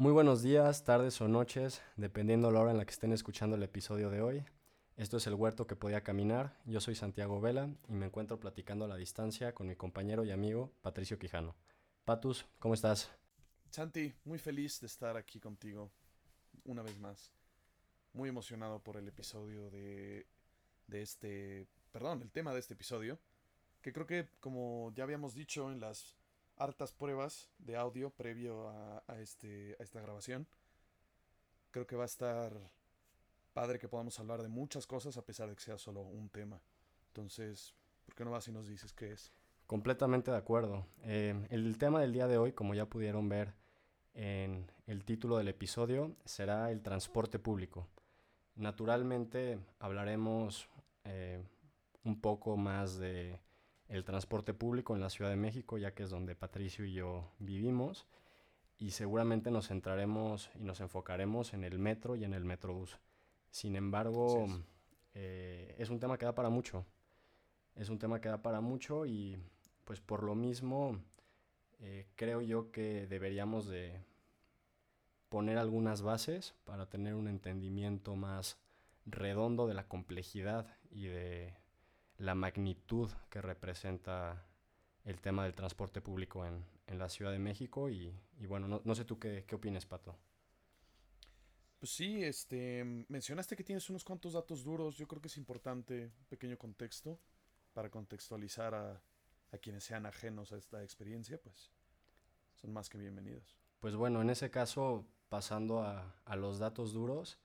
Muy buenos días, tardes o noches, dependiendo la hora en la que estén escuchando el episodio de hoy. Esto es El Huerto que podía caminar. Yo soy Santiago Vela y me encuentro platicando a la distancia con mi compañero y amigo Patricio Quijano. Patus, ¿cómo estás? Santi, muy feliz de estar aquí contigo una vez más. Muy emocionado por el episodio de, de este, perdón, el tema de este episodio, que creo que como ya habíamos dicho en las hartas pruebas de audio previo a, este, a esta grabación, creo que va a estar padre que podamos hablar de muchas cosas a pesar de que sea solo un tema. Entonces, ¿por qué no vas y nos dices qué es? Completamente de acuerdo. Eh, el tema del día de hoy, como ya pudieron ver en el título del episodio, será el transporte público. Naturalmente hablaremos eh, un poco más de el transporte público en la Ciudad de México, ya que es donde Patricio y yo vivimos, y seguramente nos centraremos y nos enfocaremos en el metro y en el metrobús. Sin embargo, es. Eh, es un tema que da para mucho. Es un tema que da para mucho y pues por lo mismo eh, creo yo que deberíamos de poner algunas bases para tener un entendimiento más redondo de la complejidad y de la magnitud que representa el tema del transporte público en, en la Ciudad de México y, y bueno, no, no, sé tú qué, qué opinas, Pato. Pues sí, este, mencionaste que tienes unos cuantos datos duros, yo creo que es importante un pequeño contexto para contextualizar a, a quienes sean ajenos a esta experiencia, pues son más que bienvenidos. Pues bueno, en ese caso, pasando a, a los datos duros,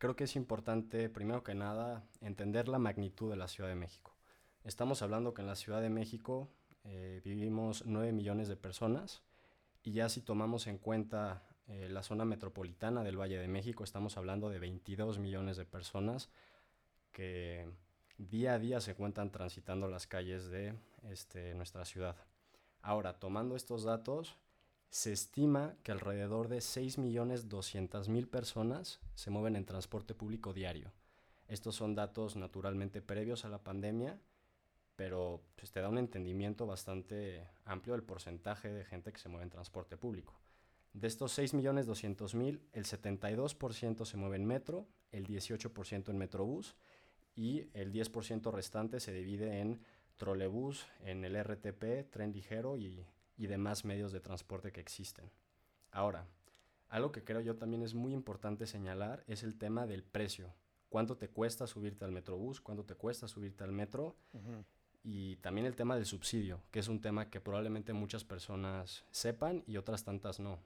creo que es importante, primero que nada, entender la magnitud de la Ciudad de México. Estamos hablando que en la Ciudad de México eh, vivimos 9 millones de personas y ya si tomamos en cuenta eh, la zona metropolitana del Valle de México, estamos hablando de 22 millones de personas que día a día se encuentran transitando las calles de este, nuestra ciudad. Ahora, tomando estos datos, se estima que alrededor de 6.200.000 personas se mueven en transporte público diario. Estos son datos naturalmente previos a la pandemia, pero pues, te da un entendimiento bastante amplio del porcentaje de gente que se mueve en transporte público. De estos 6.200.000, el 72% se mueve en metro, el 18% en metrobús y el 10% restante se divide en trolebús, en el RTP, tren ligero y y demás medios de transporte que existen. Ahora, algo que creo yo también es muy importante señalar es el tema del precio. ¿Cuánto te cuesta subirte al metrobús? ¿Cuánto te cuesta subirte al metro? Y también el tema del subsidio, que es un tema que probablemente muchas personas sepan y otras tantas no,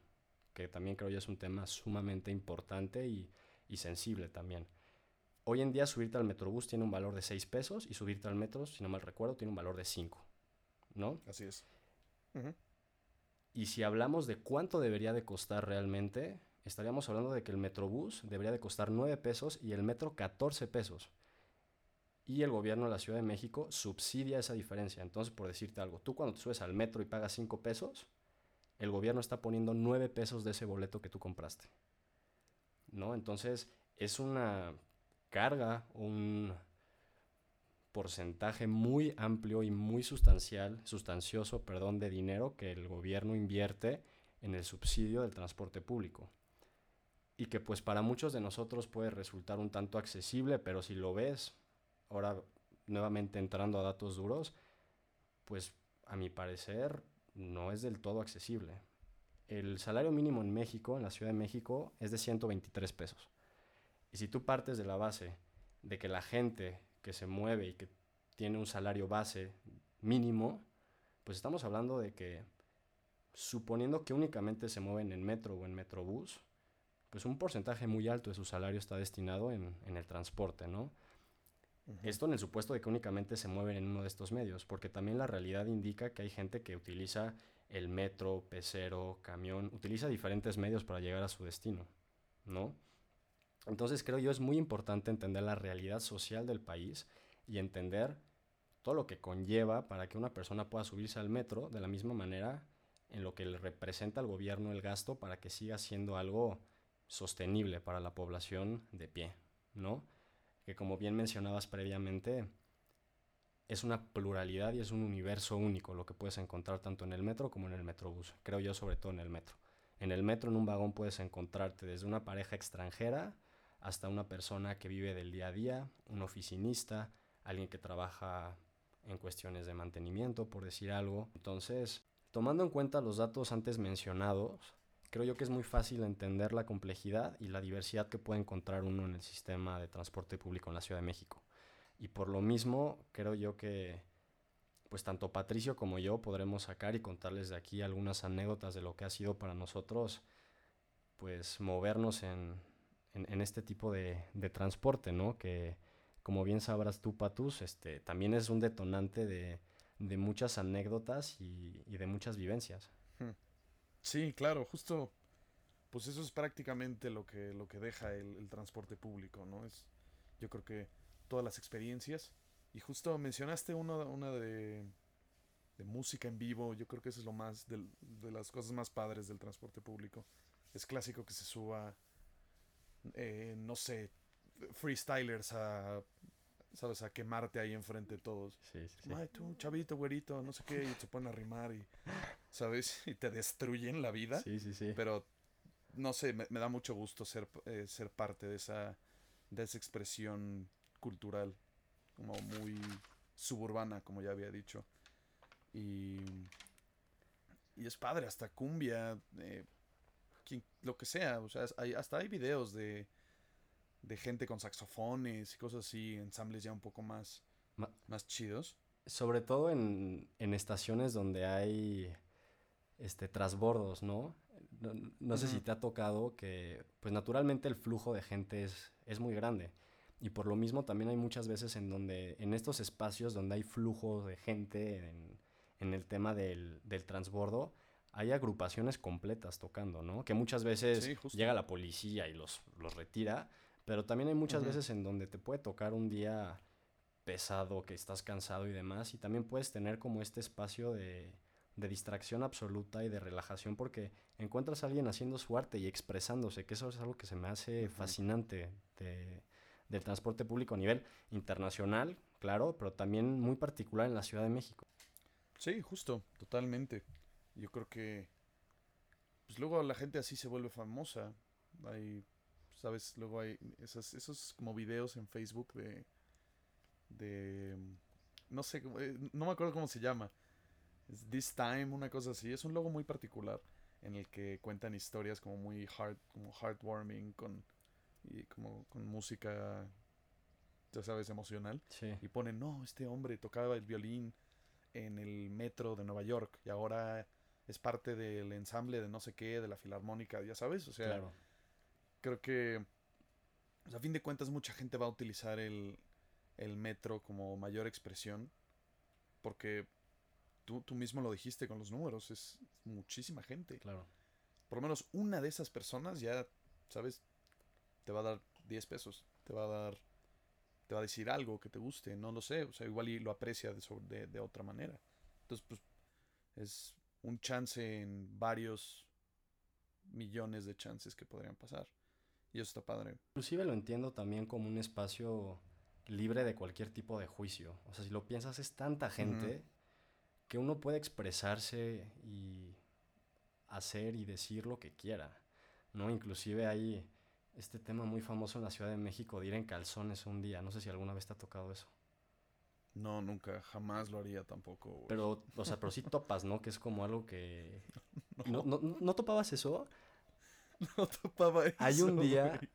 que también creo yo es un tema sumamente importante y, y sensible también. Hoy en día subirte al metrobús tiene un valor de 6 pesos y subirte al metro, si no mal recuerdo, tiene un valor de 5, ¿no? Así es. Y si hablamos de cuánto debería de costar realmente, estaríamos hablando de que el Metrobús debería de costar 9 pesos y el metro 14 pesos. Y el gobierno de la Ciudad de México subsidia esa diferencia. Entonces, por decirte algo, tú cuando te subes al metro y pagas 5 pesos, el gobierno está poniendo 9 pesos de ese boleto que tú compraste. ¿No? Entonces, es una carga, un, porcentaje muy amplio y muy sustancial, sustancioso, perdón, de dinero que el gobierno invierte en el subsidio del transporte público. Y que pues para muchos de nosotros puede resultar un tanto accesible, pero si lo ves, ahora nuevamente entrando a datos duros, pues a mi parecer no es del todo accesible. El salario mínimo en México, en la Ciudad de México, es de 123 pesos. Y si tú partes de la base de que la gente que se mueve y que tiene un salario base mínimo, pues estamos hablando de que suponiendo que únicamente se mueven en metro o en metrobús, pues un porcentaje muy alto de su salario está destinado en, en el transporte, ¿no? Esto en el supuesto de que únicamente se mueven en uno de estos medios, porque también la realidad indica que hay gente que utiliza el metro, pecero, camión, utiliza diferentes medios para llegar a su destino, ¿no? Entonces creo yo es muy importante entender la realidad social del país y entender todo lo que conlleva para que una persona pueda subirse al metro de la misma manera en lo que le representa al gobierno el gasto para que siga siendo algo sostenible para la población de pie, ¿no? Que como bien mencionabas previamente, es una pluralidad y es un universo único lo que puedes encontrar tanto en el metro como en el metrobús, creo yo sobre todo en el metro. En el metro, en un vagón, puedes encontrarte desde una pareja extranjera hasta una persona que vive del día a día, un oficinista, alguien que trabaja en cuestiones de mantenimiento, por decir algo. Entonces, tomando en cuenta los datos antes mencionados, creo yo que es muy fácil entender la complejidad y la diversidad que puede encontrar uno en el sistema de transporte público en la Ciudad de México. Y por lo mismo, creo yo que pues tanto Patricio como yo podremos sacar y contarles de aquí algunas anécdotas de lo que ha sido para nosotros pues movernos en, en, este tipo de, de, transporte, ¿no? Que como bien sabrás tú, Patus, este, también es un detonante de, de muchas anécdotas y, y, de muchas vivencias. Hmm. Sí, claro, justo, pues eso es prácticamente lo que, lo que deja el, transporte público, ¿no? Es, yo creo que todas las experiencias y justo mencionaste uno, una de, de música en vivo. Yo creo que eso es lo más de, de, las cosas más padres del transporte público. Es clásico que se suba, eh, no sé, freestylers a, ¿sabes? A quemarte ahí enfrente de todos. Sí, sí, Ay, tú, chavito, güerito, no sé qué, y se ponen a rimar y, ¿sabes? Y te destruyen la vida. Sí, sí, sí. Pero, no sé, me, me da mucho gusto ser, eh, ser parte de esa, de esa expresión cultural como muy suburbana, como ya había dicho. Y, y es padre, hasta cumbia, eh, lo que sea, o sea, hay, hasta hay videos de, de gente con saxofones y cosas así, ensambles ya un poco más, más chidos. Sobre todo en, en, estaciones donde hay este trasbordos, ¿no? No, no sé si te ha tocado que, pues naturalmente el flujo de gente es, es muy grande. Y por lo mismo también hay muchas veces en donde, en estos espacios donde hay flujo de gente en, en el tema del, del, transbordo, hay agrupaciones completas tocando, ¿no? Que muchas veces llega la policía y los, los retira, pero también hay muchas uh -huh. veces en donde te puede tocar un día pesado, que estás cansado y demás, y también puedes tener como este espacio de, de distracción absoluta y de relajación porque encuentras a alguien haciendo su arte y expresándose, que eso es algo que se me hace fascinante de del transporte público a nivel internacional, claro, pero también muy particular en la Ciudad de México. Sí, justo, totalmente. Yo creo que pues luego la gente así se vuelve famosa. Hay, sabes, luego hay esos, esos como videos en Facebook de de no sé, eh, no me acuerdo cómo se llama. Es This Time, una cosa así. Es un logo muy particular en el que cuentan historias como muy heart, como heartwarming con y como con música, ya sabes, emocional. Sí. Y ponen, no, este hombre tocaba el violín en el metro de Nueva York y ahora es parte del ensamble de no sé qué, de la filarmónica, ya sabes, o sea, claro. creo que pues, a fin de cuentas mucha gente va a utilizar el, el metro como mayor expresión porque tú, tú mismo lo dijiste con los números, es muchísima gente. Claro. Por lo menos una de esas personas ya, ¿sabes? te va a dar 10 pesos, te va a dar, te va a decir algo que te guste, no lo sé, o sea, igual y lo aprecia de, de, de otra manera. Entonces, pues, es un chance en varios millones de chances que podrían pasar. Y eso está padre. Inclusive lo entiendo también como un espacio libre de cualquier tipo de juicio. O sea, si lo piensas, es tanta gente que uno puede expresarse y hacer y decir lo que quiera. ¿no? Inclusive hay este tema muy famoso en la Ciudad de México de ir en calzones un día. No sé si alguna vez te ha tocado eso. No, nunca, jamás lo haría tampoco. Güey. Pero, o sea, pero sí topas, ¿no? Que es como algo que... ¿No, no, no, ¿no topabas eso? No topaba eso. Hay un día, güey.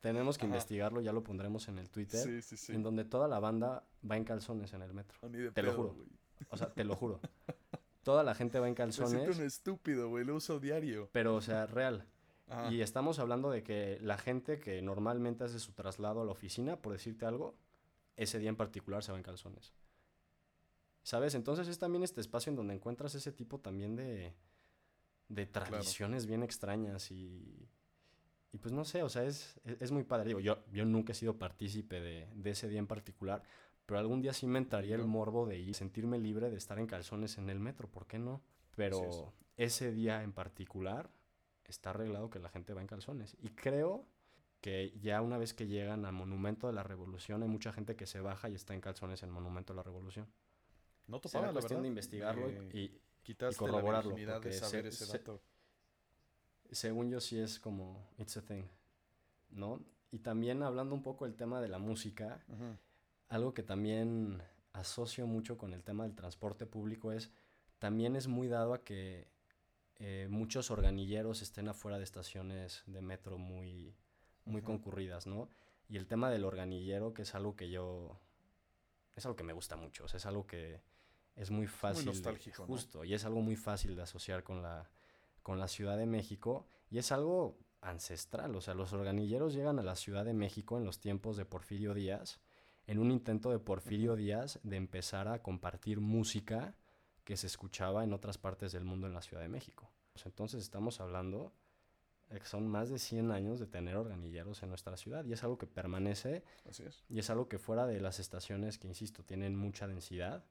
tenemos que Ajá. investigarlo, ya lo pondremos en el Twitter, sí, sí, sí. en donde toda la banda va en calzones en el metro. No, te pedo, lo juro. Güey. O sea, te lo juro. Toda la gente va en calzones. Me siento un estúpido, güey, lo uso diario. Pero, o sea, real. Ajá. Y estamos hablando de que la gente que normalmente hace su traslado a la oficina, por decirte algo, ese día en particular se va en calzones. ¿Sabes? Entonces es también este espacio en donde encuentras ese tipo también de, de tradiciones claro. bien extrañas y, y pues no sé, o sea, es, es, muy padre. Digo, yo, yo nunca he sido partícipe de, de ese día en particular, pero algún día sí me entraría el morbo de ir, sentirme libre de estar en calzones en el metro, ¿por qué no? Pero sí, sí. ese día en particular está arreglado que la gente va en calzones. Y creo que ya una vez que llegan al Monumento de la Revolución, hay mucha gente que se baja y está en calzones en Monumento de la Revolución. No topaba, la cuestión verdad. de investigarlo eh, y, y, corroborarlo. La de saber se, ese dato. según yo sí es como, it's a thing, ¿no? Y también hablando un poco del tema de la música, algo que también asocio mucho con el tema del transporte público es, también es muy dado a que eh, muchos organilleros estén afuera de estaciones de metro muy, muy concurridas, ¿no? Y el tema del organillero, que es algo que yo, es algo que me gusta mucho, o sea, es algo que es muy fácil. Muy nostálgico. justo, y es algo muy fácil de asociar con la, con la Ciudad de México, y es algo ancestral, o sea, los organilleros llegan a la Ciudad de México en los tiempos de Porfirio Díaz, en un intento de Porfirio Díaz de empezar a compartir música que se escuchaba en otras partes del mundo en la Ciudad de México. Pues entonces estamos hablando son más de 100 años de tener organilleros en nuestra ciudad y es algo que permanece Así es. y es algo que fuera de las estaciones que, insisto, tienen mucha densidad,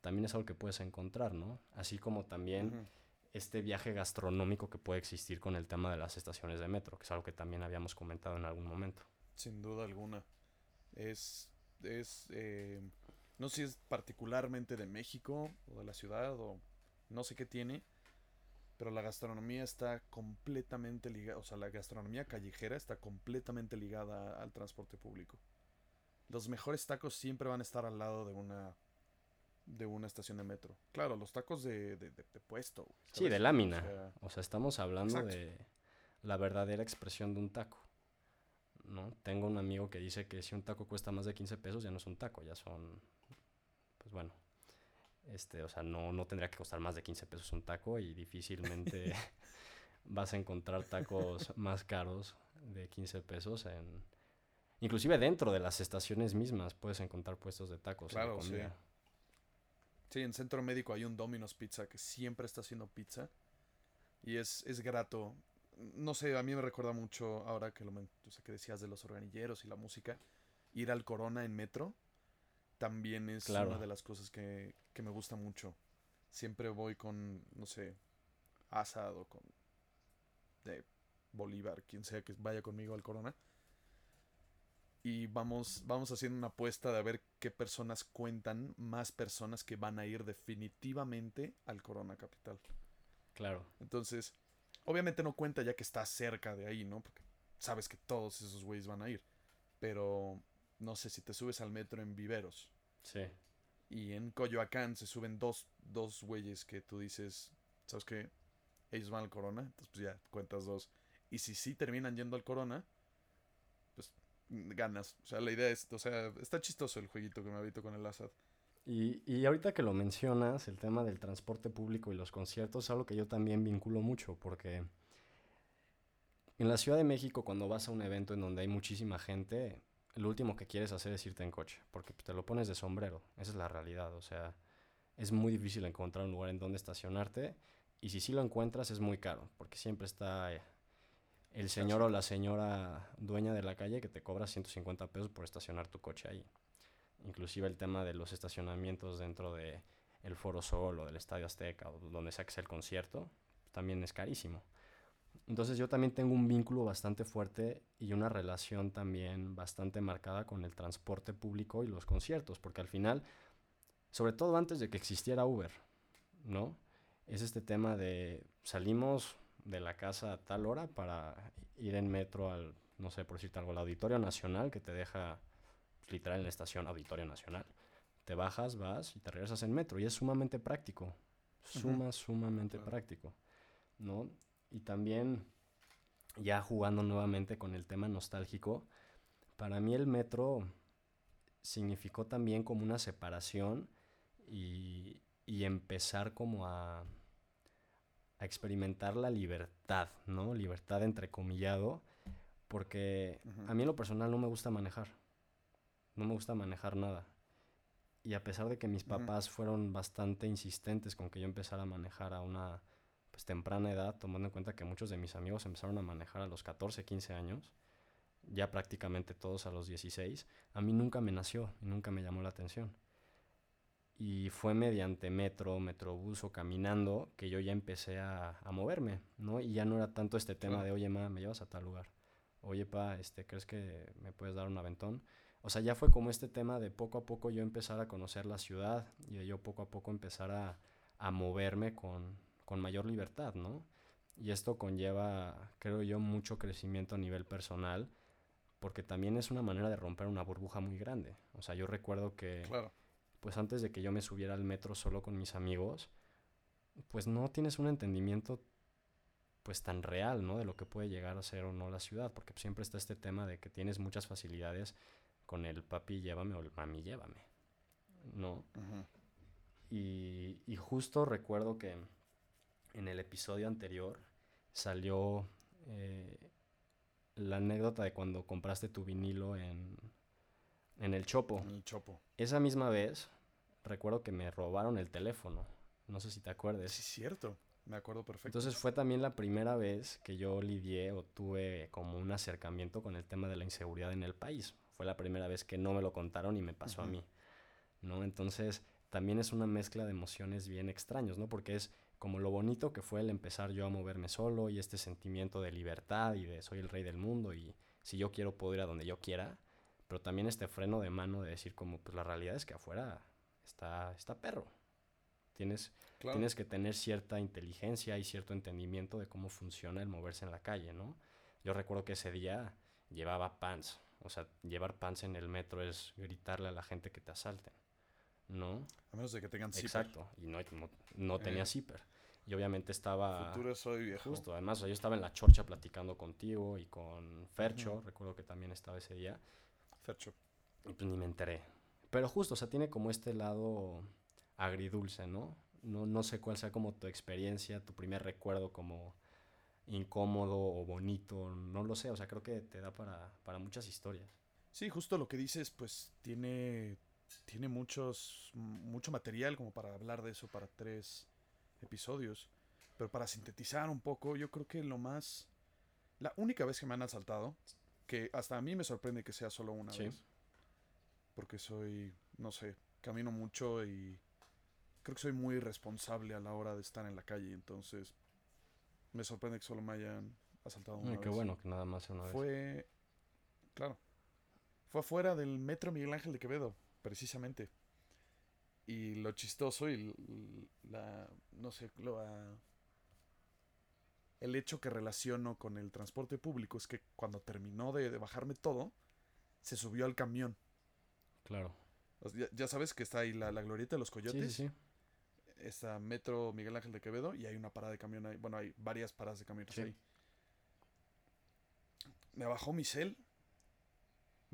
también es algo que puedes encontrar, ¿no? Así como también este viaje gastronómico que puede existir con el tema de las estaciones de metro, que es algo que también habíamos comentado en algún momento. Sin duda alguna. Es, es eh, no sé si es particularmente de México o de la ciudad o no sé qué tiene, pero la gastronomía está completamente ligada, o sea, la gastronomía callejera está completamente ligada al transporte público. Los mejores tacos siempre van a estar al lado de una de una estación de metro. Claro, los tacos de, de, puesto. Sí, de lámina. O sea, estamos hablando de la verdadera expresión de un taco. ¿no? Tengo un amigo que dice que si un taco cuesta más de 15 pesos ya no es un taco, ya son, pues bueno, este, o sea, no, no tendría que costar más de 15 pesos un taco y difícilmente vas a encontrar tacos más caros de 15 pesos en... Inclusive dentro de las estaciones mismas puedes encontrar puestos de tacos. Claro, sí. Sí, en Centro Médico hay un Domino's Pizza que siempre está haciendo pizza. Y es, es grato. No sé, a mí me recuerda mucho ahora que lo que decías de los organilleros y la música. Ir al Corona en metro también es una de las cosas que, que, me gusta mucho. Siempre voy con, no sé, Asad o con de Bolívar, quien sea que vaya conmigo al Corona. Y vamos, vamos haciendo una apuesta de a ver qué personas cuentan más personas que van a ir definitivamente al Corona Capital. Claro. Entonces, obviamente no cuenta ya que está cerca de ahí, ¿no? Porque sabes que todos esos güeyes van a ir. Pero no sé si te subes al metro en Viveros. Sí. Y en Coyoacán se suben dos, dos güeyes que tú dices, ¿sabes qué? Ellos van al Corona, entonces pues ya cuentas dos. Y si sí terminan yendo al Corona, pues ganas. O sea, la idea es, o sea, está chistoso el jueguito que me habito con el Assad. Y, y ahorita que lo mencionas, el tema del transporte público y los conciertos es algo que yo también vinculo mucho, porque en la Ciudad de México, cuando vas a un evento en donde hay muchísima gente, lo último que quieres hacer es irte en coche, porque te lo pones de sombrero, esa es la realidad, o sea, es muy difícil encontrar un lugar en donde estacionarte, y si sí lo encuentras es muy caro, porque siempre está eh, el señor o la señora dueña de la calle que te cobra 150 pesos por estacionar tu coche ahí. Inclusive el tema de los estacionamientos dentro de el Foro Sol o del Estadio Azteca o donde sea que sea el concierto, también es carísimo. Entonces yo también tengo un vínculo bastante fuerte y una relación también bastante marcada con el transporte público y los conciertos, porque al final, sobre todo antes de que existiera Uber, ¿no? Es este tema de salimos de la casa a tal hora para ir en metro al, no sé, por decirte algo, al Auditorio Nacional, que te deja pues, literal en la estación Auditorio Nacional. Te bajas, vas y te regresas en metro y es sumamente práctico, suma, sumamente práctico, ¿no? Y también ya jugando nuevamente con el tema nostálgico, para mí el metro significó también como una separación y, empezar como a, a, experimentar la libertad, ¿no? Libertad entrecomillado, porque a mí en lo personal no me gusta manejar, no me gusta manejar nada. Y a pesar de que mis papás fueron bastante insistentes con que yo empezara a manejar a una pues, temprana edad, tomando en cuenta que muchos de mis amigos empezaron a manejar a los 14, 15 años, ya prácticamente todos a los 16, a mí nunca me nació y nunca me llamó la atención. Y fue mediante metro, metrobús o caminando que yo ya empecé a, moverme, ¿no? Y ya no era tanto este tema de, oye, ma, me llevas a tal lugar. Oye, pa, este, ¿crees que me puedes dar un aventón? O sea, ya fue como este tema de poco a poco yo empezar a conocer la ciudad y de yo poco a poco empezar a, a moverme con, con mayor libertad, ¿no? Y esto conlleva, creo yo, mucho crecimiento a nivel personal, porque también es una manera de romper una burbuja muy grande. O sea, yo recuerdo que, Claro. pues antes de que yo me subiera al metro solo con mis amigos, pues no tienes un entendimiento pues tan real, ¿no? De lo que puede llegar a ser o no la ciudad, porque siempre está este tema de que tienes muchas facilidades con el papi llévame o el mami llévame, ¿no? Ujú. Y, y justo recuerdo que en el episodio anterior salió eh, la anécdota de cuando compraste tu vinilo en, en el Chopo. En el chopo. Esa misma vez recuerdo que me robaron el teléfono. No sé si te acuerdes. Sí, cierto. Me acuerdo perfecto. Entonces fue también la primera vez que yo lidié o tuve como un acercamiento con el tema de la inseguridad en el país. Fue la primera vez que no me lo contaron y me pasó a mí, ¿no? Entonces también es una mezcla de emociones bien extraños, ¿no? Porque es como lo bonito que fue el empezar yo a moverme solo y este sentimiento de libertad y de soy el rey del mundo y si yo quiero puedo ir a donde yo quiera, pero también este freno de mano de decir como pues la realidad es que afuera está, está perro. Tienes, claro. tienes que tener cierta inteligencia y cierto entendimiento de cómo funciona el moverse en la calle, ¿no? Yo recuerdo que ese día llevaba pants, o sea, llevar pants en el metro es gritarle a la gente que te asalten, ¿no? A menos de que tengan zipper. Exacto, y no, no, no tenía Eh. zipper. Y obviamente estaba... Futuro soy viejo. Justo, además, o sea, yo estaba en la chorcha platicando contigo y con Fercho, recuerdo que también estaba ese día, Fercho. y pues ni me enteré. Pero justo, o sea, tiene como este lado agridulce, ¿no? No, no sé cuál sea como tu experiencia, tu primer recuerdo como incómodo o bonito, no lo sé, o sea, creo que te da para, para muchas historias. Sí, justo lo que dices, pues tiene, tiene muchos, mucho material como para hablar de eso para tres episodios. Pero para sintetizar un poco, yo creo que lo más... La única vez que me han asaltado, que hasta a mí me sorprende que sea solo una Sí. vez. Porque soy, no sé, camino mucho y creo que soy muy responsable a la hora de estar en la calle. Entonces, me sorprende que solo me hayan asaltado una Ay, qué vez. bueno que nada más una vez. Fue. Claro. Fue afuera del metro Miguel Ángel de Quevedo, precisamente. Y lo chistoso y la. No sé, lo. ah, el hecho que relaciono con el transporte público es que cuando terminó de, de bajarme todo, se subió al camión. Claro. O sea, ya, ya sabes que está ahí la, la glorieta de los Sí, coyotes. sí, sí. Está Metro Miguel Ángel de Quevedo y hay una parada de camión ahí. Bueno, hay varias paradas de camiones Sí. ahí. Me bajó mi cel.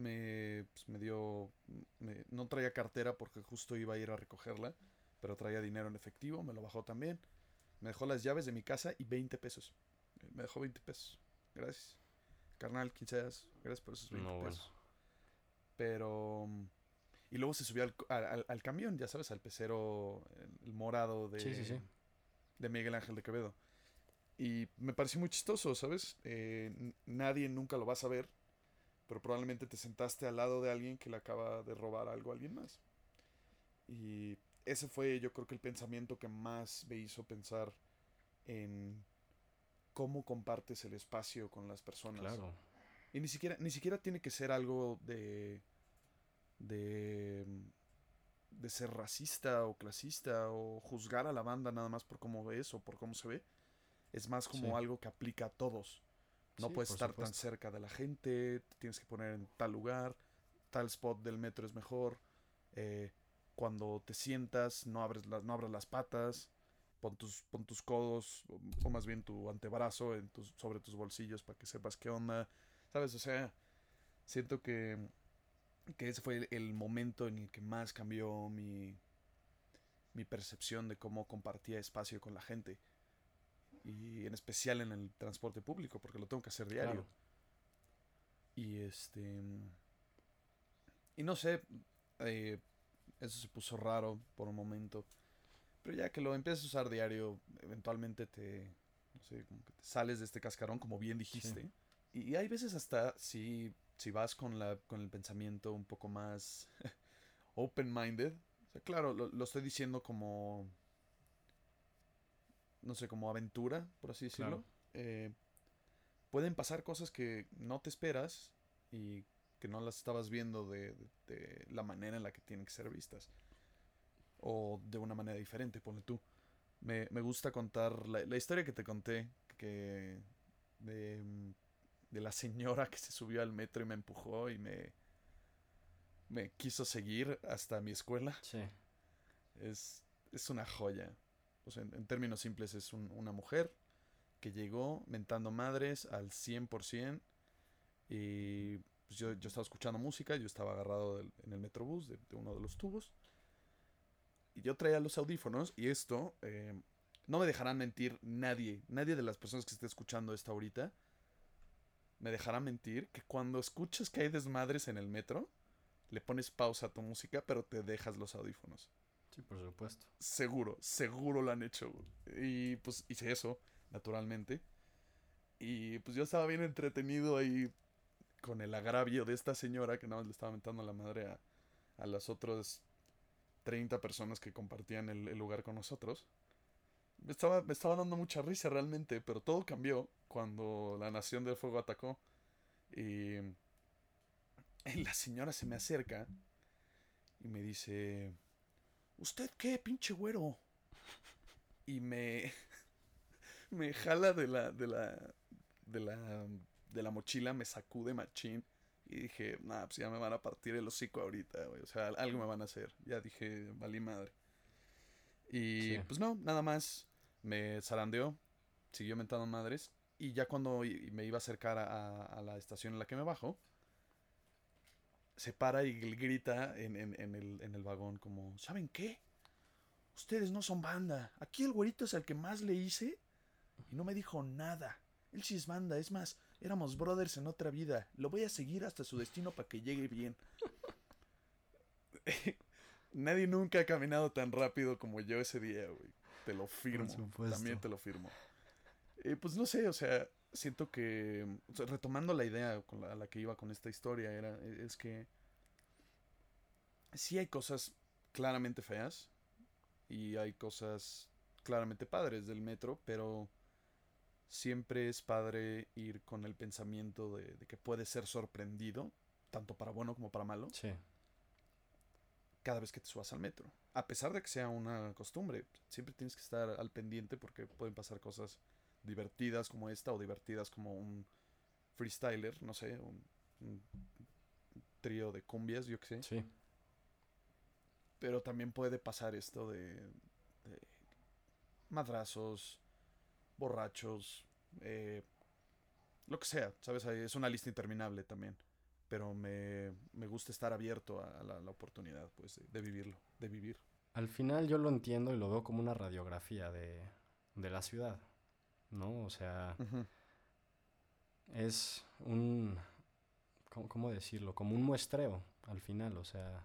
Me, pues, me dio. me- no traía cartera porque justo iba a ir a recogerla. Pero traía dinero en efectivo. Me lo bajó también. Me dejó las llaves de mi casa y 20 pesos. Me dejó 20 pesos. Gracias. Carnal, quien seas. Gracias por esos 20 No, bueno. pesos. Pero. Y luego se subió al, al- camión, ya sabes, al pecero el, el morado de, Sí, sí, sí. de Miguel Ángel de Quevedo. Y me pareció muy chistoso, ¿sabes? Eh, nadie nunca lo va a saber, pero probablemente te sentaste al lado de alguien que le acaba de robar algo a alguien más. Y ese fue yo creo que el pensamiento que más me hizo pensar en cómo compartes el espacio con las personas. Claro. Y ni siquiera, ni siquiera tiene que ser algo de. de. de ser racista o clasista o juzgar a la banda nada más por cómo es o por cómo se ve. Es más como Sí. algo que aplica a todos. No Sí, puedes estar tan cerca de la gente, te tienes que poner en tal lugar, tal spot del metro es mejor. eh, cuando te sientas, no abres las, no abras las patas, pon tus, pon tus codos, o, o más bien tu antebrazo en tus, sobre tus bolsillos para que sepas qué onda. ¿Sabes? O sea, siento que, que ese fue el, el momento en el que más cambió mi, mi percepción de cómo compartía espacio con la gente. Y en especial en el transporte público, porque lo tengo que hacer diario. Claro. Y este. Y no sé, eh, eso se puso raro por un momento. Pero ya que lo empiezas a usar diario, eventualmente te. No sé, como que te sales de este cascarón, como bien dijiste. Y, y hay veces hasta si, si vas con, la, con el pensamiento un poco más open-minded. O sea, claro, lo, lo estoy diciendo como. No sé, como aventura, por así decirlo. Claro. Eh, pueden pasar cosas que no te esperas y que no las estabas viendo de, de- de la manera en la que tienen que ser vistas. O de una manera diferente, ponle tú. Me, me gusta contar la, la historia que te conté, que que de, de la señora que se subió al metro y me empujó y me, me quiso seguir hasta mi escuela. Sí. Es, es una joya. Sea, en, en términos simples, es un- una mujer que llegó mentando madres al 100%. Y pues, yo, yo estaba escuchando música, yo estaba agarrado en el metrobús de, de uno de los tubos. Y yo traía los audífonos y esto, eh, no me dejarán mentir nadie, nadie de las personas que esté escuchando esto ahorita, me dejará mentir que cuando escuchas que hay desmadres en el metro, le pones pausa a tu música, pero te dejas los audífonos. Sí, por supuesto. Seguro, seguro lo han hecho. Y pues hice eso, naturalmente. Y pues yo estaba bien entretenido ahí con el agravio de esta señora que nada más le estaba mentando la madre a, a las otras 30 personas que compartían el, lugar con nosotros. Me estaba, me estaba dando mucha risa realmente, pero todo cambió cuando la Nación del Fuego atacó. Y la señora se me acerca y me dice... ¿Usted qué, pinche güero? Y me. Me jala de la. de la. de la. de la mochila, me sacude machín. Y dije, nah, pues ya me van a partir el hocico ahorita, güey. O sea, algo me van a hacer. Ya dije, valí madre. Y Sí. pues no, nada más. Me zarandeó. Siguió mentando madres. Y ya cuando me iba a acercar a, a- a la estación en la que me bajo, se para y grita en, en- en el, en el vagón como, ¿saben qué? Ustedes no son banda. Aquí el güerito es el que más le hice y no me dijo nada. Él sí es banda, es más, éramos brothers en otra vida. Lo voy a seguir hasta su destino para que llegue bien. Nadie nunca ha caminado tan rápido como yo ese día, güey. Te lo firmo. También te lo firmo. Eh, pues no sé, o sea, siento que, o sea, retomando la idea con la, a la que iba con esta historia, era, e, es que sí hay cosas claramente feas y hay cosas claramente padres del metro, pero siempre es padre ir con el pensamiento de, de que puedes ser sorprendido, tanto para bueno como para malo, Sí. cada vez que te subas al metro. A pesar de que sea una costumbre, siempre tienes que estar al pendiente porque pueden pasar cosas divertidas como esta o divertidas como un freestyler, no sé, un, un trío de cumbias, yo qué sé. Sí. Pero también puede pasar esto de, de madrazos, borrachos, eh, lo que sea, ¿sabes? Es una lista interminable también. Pero me, me gusta estar abierto a la, la oportunidad, pues, de, de vivirlo, de vivir. Al final yo lo entiendo y lo veo como una radiografía de, de la ciudad, ¿no? O sea, es un, ¿cómo, cómo decirlo? Como un muestreo al final, o sea,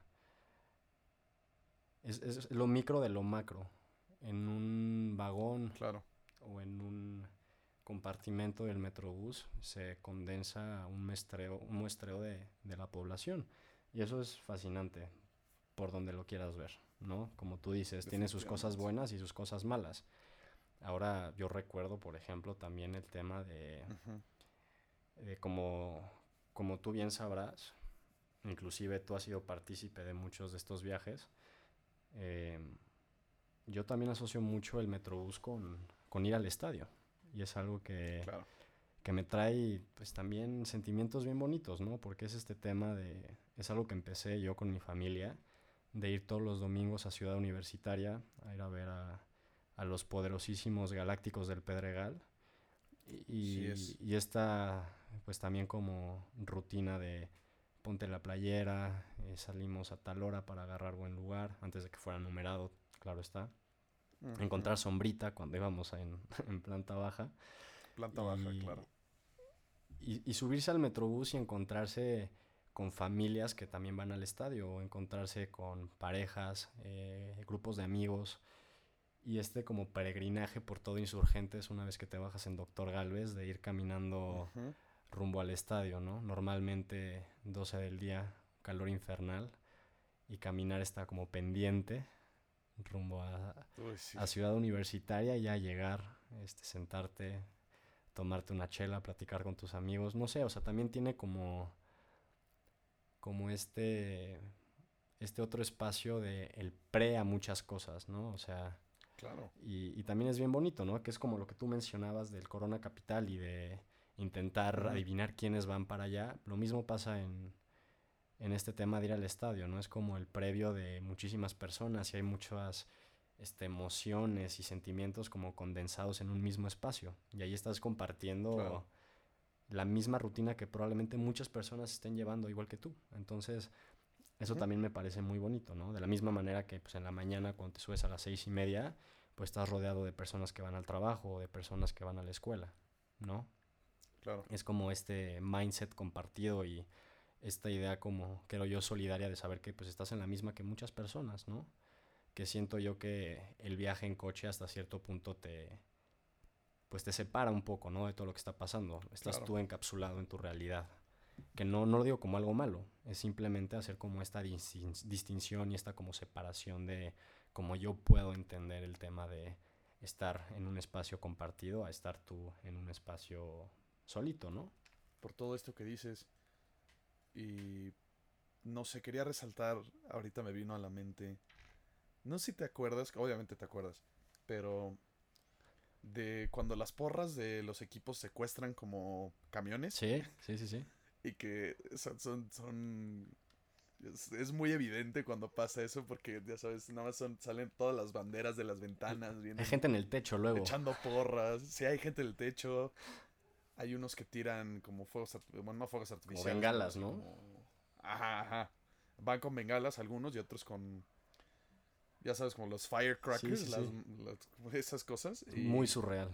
es, es lo micro de lo macro. En un vagón Claro. o en un compartimento del metrobús se condensa un muestreo, un muestreo de, de la población. Y eso es fascinante por donde lo quieras ver, ¿no? Como tú dices, tiene sus cosas buenas y sus cosas malas. Ahora yo recuerdo, por ejemplo, también el tema de, como, como tú bien sabrás, inclusive tú has sido partícipe de muchos de estos viajes, eh, yo también asocio mucho el Metrobús con, con ir al estadio. Y es algo que, Claro. que me trae pues también sentimientos bien bonitos, ¿no? Porque es este tema de... Es algo que empecé yo con mi familia, de ir todos los domingos a Ciudad Universitaria a ir a ver a, a los poderosísimos galácticos del Pedregal. Y, Sí es. y esta pues también como rutina de ponte la playera, eh, salimos a tal hora para agarrar buen lugar, antes de que fuera numerado, claro está. Encontrar sombrita cuando íbamos en, en planta baja. Planta baja, claro. Y, y subirse al metrobús y encontrarse con familias que también van al estadio, o encontrarse con parejas, eh, grupos de amigos, y este como peregrinaje por todo Insurgentes una vez que te bajas en Doctor Galvez, de ir caminando rumbo al estadio, ¿no? Normalmente 12 del día, calor infernal, y caminar está como pendiente rumbo a, Uy, sí. a Ciudad Universitaria y ya llegar, este, sentarte, tomarte una chela, platicar con tus amigos, no sé, o sea, también tiene como, como este, este otro espacio de el pre a muchas cosas, ¿no? O sea, Claro. Y, y, también es bien bonito, ¿no? Que es como lo que tú mencionabas del Corona Capital y de intentar adivinar quiénes van para allá. Lo mismo pasa en, en este tema de ir al estadio, ¿no? Es como el previo de muchísimas personas y hay muchas este, emociones y sentimientos como condensados en un mismo espacio. Y ahí estás compartiendo la misma rutina que probablemente muchas personas estén llevando igual que tú. Entonces, eso también me parece muy bonito, ¿no? De la misma manera que pues, en la mañana cuando te subes a las seis y media, pues estás rodeado de personas que van al trabajo o de personas que van a la escuela, ¿no? Claro. Es como este mindset compartido y esta idea como, creo yo, solidaria de saber que pues estás en la misma que muchas personas, ¿no? Que siento yo que el viaje en coche hasta cierto punto te, pues te separa un poco, ¿no? De todo lo que está pasando. Estás tú encapsulado en tu realidad. Que no, no lo digo como algo malo, es simplemente hacer como esta distinción y esta como separación de cómo yo puedo entender el tema de estar en un espacio compartido a estar tú en un espacio solito, ¿no? Por todo esto que dices, y no sé, quería resaltar, ahorita me vino a la mente, no sé si te acuerdas, obviamente te acuerdas, pero de cuando las porras de los equipos secuestran como camiones. Sí, sí, sí, sí. Y que son, son, es, muy evidente cuando pasa eso porque ya sabes, nada más son, salen todas las banderas de las ventanas. hay gente en el techo luego. Echando porras. Sí, hay gente en el techo. Hay unos que tiran como fuegos, bueno, no fuegos artificiales. Como bengalas, ¿no? Ajá, ajá. Van con bengalas algunos y otros con ya sabes, como los firecrackers, esas cosas. Muy surreal.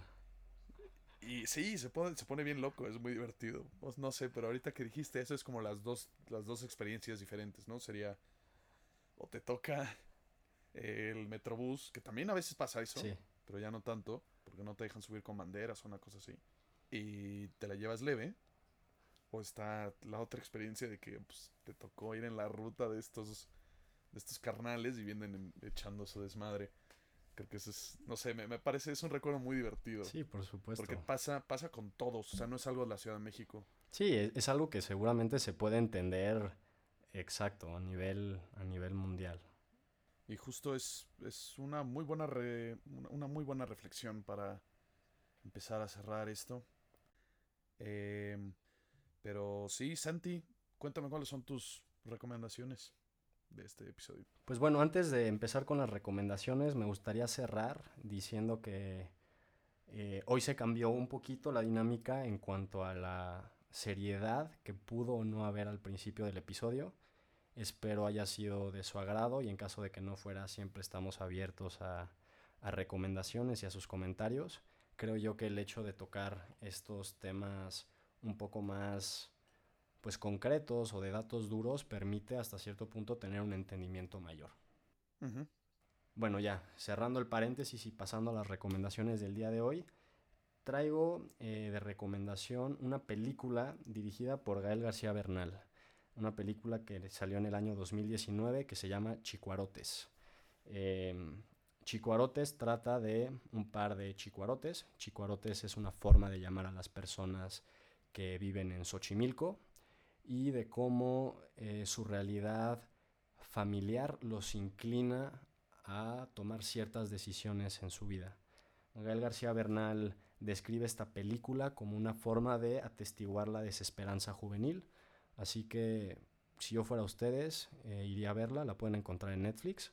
Y sí, se pone, se pone bien loco, es muy divertido. Pues no sé, pero ahorita que dijiste eso es como las dos, las dos experiencias diferentes, ¿no? Sería, o te toca el metrobús, que también a veces pasa eso, pero ya no tanto, porque no te dejan subir con banderas o una cosa así. Y te la llevas leve. O está la otra experiencia de que pues, te tocó ir en la ruta de estos de estos carnales y vienen echando su desmadre. Creo que eso es, no sé, me, parece, es un recuerdo muy divertido. Sí, por supuesto. Porque pasa, pasa con todos, o sea, no es algo de la Ciudad de México. Sí, es, algo que seguramente se puede entender exacto a nivel, a nivel mundial. Y justo es, es una, muy buena una, muy buena reflexión para empezar a cerrar esto. Em, pero sí, Santi, cuéntame cuáles son tus recomendaciones de este episodio. Pues bueno, antes de empezar con las recomendaciones, me gustaría cerrar diciendo que eh, hoy se cambió un poquito la dinámica en cuanto a la seriedad que pudo o no haber al principio del episodio. Espero haya sido de su agrado y en caso de que no fuera, siempre estamos abiertos a, a recomendaciones y a sus comentarios. Creo yo que el hecho de tocar estos temas un poco más pues concretos o de datos duros permite hasta cierto punto tener un entendimiento mayor. Bueno, ya, cerrando el paréntesis y pasando a las recomendaciones del día de hoy, traigo eh, de recomendación una película dirigida por Gael García Bernal, una película que salió en el año 2019 que se llama Chicuarotes. Em, Chicuarotes trata de un par de chicuarotes. Chicuarotes es una forma de llamar a las personas que viven en Xochimilco, y de cómo eh, su realidad familiar los inclina a tomar ciertas decisiones en su vida. Gael García Bernal describe esta película como una forma de atestiguar la desesperanza juvenil, así que si yo fuera ustedes, eh, iría a verla, la pueden encontrar en Netflix.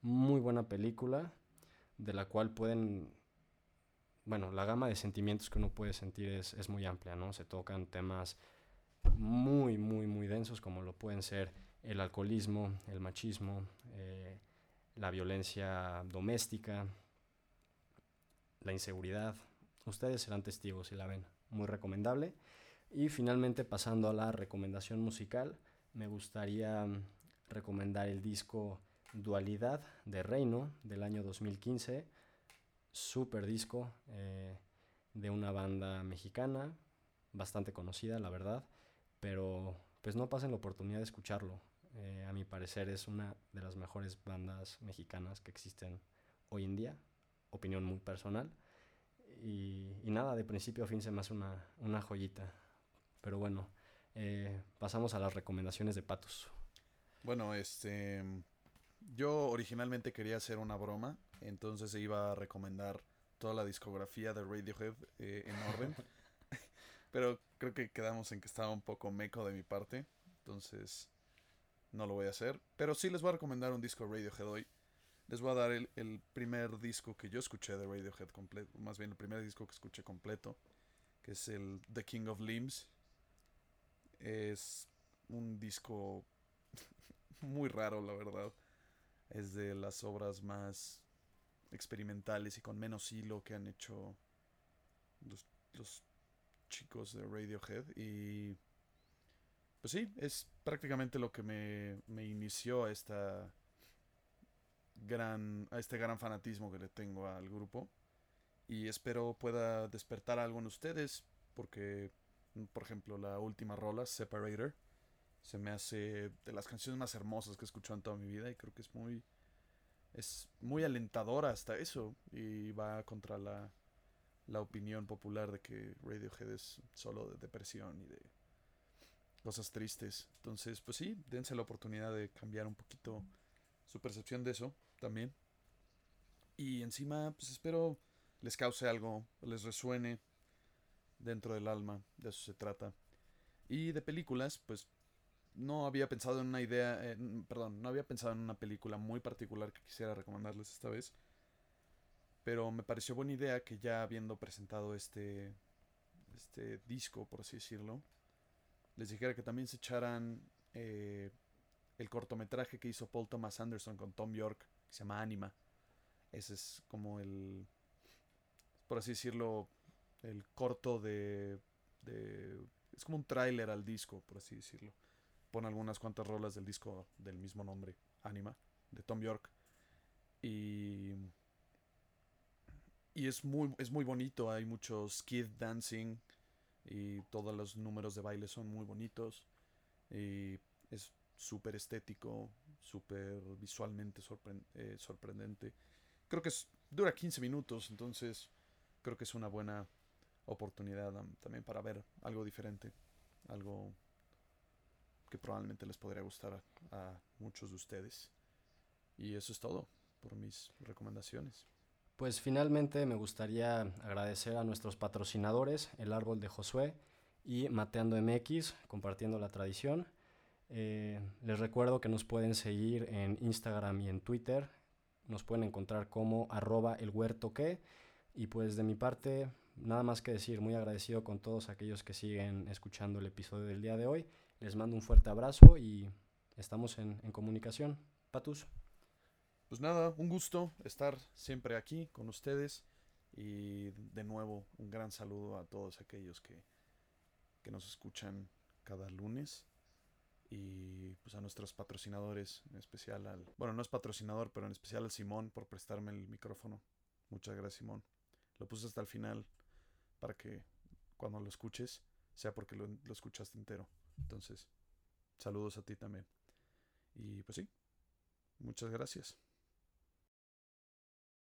Muy buena película, de la cual pueden, bueno, la gama de sentimientos que uno puede sentir es, es muy amplia, ¿no? Se tocan temas muy, muy, muy densos como lo pueden ser el alcoholismo, el machismo, eh, la violencia doméstica, la inseguridad. Ustedes serán testigos si la ven. Muy recomendable. Y finalmente pasando a la recomendación musical, me gustaría mm, recomendar el disco Dualidad de Reino del año 2015. Super disco eh, de una banda mexicana, bastante conocida, la verdad pero pues no pasen la oportunidad de escucharlo. Eh, a mi parecer es una de las mejores bandas mexicanas que existen hoy en día, opinión muy personal. Y, nada, de principio a fin se me hace una, una joyita. Pero bueno, eh, pasamos a las recomendaciones de Patos. Bueno, este Yo originalmente quería hacer una broma, entonces iba a recomendar toda la discografía de Radiohead eh, en orden. Pero creo que quedamos en que estaba un poco meco de mi parte, entonces no lo voy a hacer. Pero sí les voy a recomendar un disco de Radiohead hoy. Les voy a dar el, el primer disco que yo escuché de Radiohead completo, más bien el primer disco que escuché completo, que es el The King of Limbs. Es un disco muy raro, la verdad. Es de las obras más experimentales y con menos hilo que han hecho los, los chicos de Radiohead. Y pues sí, es prácticamente lo que me, me inició a esta gran a este gran fanatismo que le tengo al grupo y espero pueda despertar algo en ustedes porque por ejemplo la última rola Separator se me hace de las canciones más hermosas que he escuchado en toda mi vida y creo que es muy es muy alentadora hasta eso y va contra la, la opinión popular de que Radiohead es solo de depresión y de cosas tristes. Entonces, pues sí, dense la oportunidad de cambiar un poquito su percepción de eso también. Y encima, pues espero les cause algo, les resuene dentro del alma, de eso se trata. Y de películas, pues no había pensado en una idea, perdón, no había pensado en una película muy particular que quisiera recomendarles esta vez. Pero me pareció buena idea que ya habiendo presentado este, este disco, por así decirlo, les dijera que también se echaran eh, el cortometraje que hizo Paul Thomas Anderson con Tom York, que se llama Anima. Ese es como el, por así decirlo, el corto de, de es como un tráiler al disco, por así decirlo pone algunas cuantas rolas del disco del mismo nombre, Anima, de Tom York. Y, y es, muy, es muy bonito, hay muchos kid dancing y todos los números de baile son muy bonitos. Y es súper estético, súper visualmente eh, sorprendente. Creo que es, dura 15 minutos, entonces creo que es una buena oportunidad también para ver algo diferente, algo que probablemente les podría gustar a, muchos de ustedes. Y eso es todo por mis recomendaciones. Pues finalmente me gustaría agradecer a nuestros patrocinadores, El Árbol de Josué y Mateando MX, compartiendo la tradición. Eh, les recuerdo que nos pueden seguir en Instagram y en Twitter. Nos pueden encontrar como arroba el huerto que. Y pues de mi parte, nada más que decir, muy agradecido con todos aquellos que siguen escuchando el episodio del día de hoy. Les mando un fuerte abrazo y estamos en, comunicación. Patus. Pues nada, un gusto estar siempre aquí con ustedes y de nuevo un gran saludo a todos aquellos que, que nos escuchan cada lunes y pues a nuestros patrocinadores, en especial al, bueno, no es patrocinador, pero en especial al Simón por prestarme el micrófono. Muchas gracias, Simón. Lo puse hasta el final para que cuando lo escuches sea porque lo, lo escuchaste entero. Entonces, saludos a ti también. Y pues sí, muchas gracias.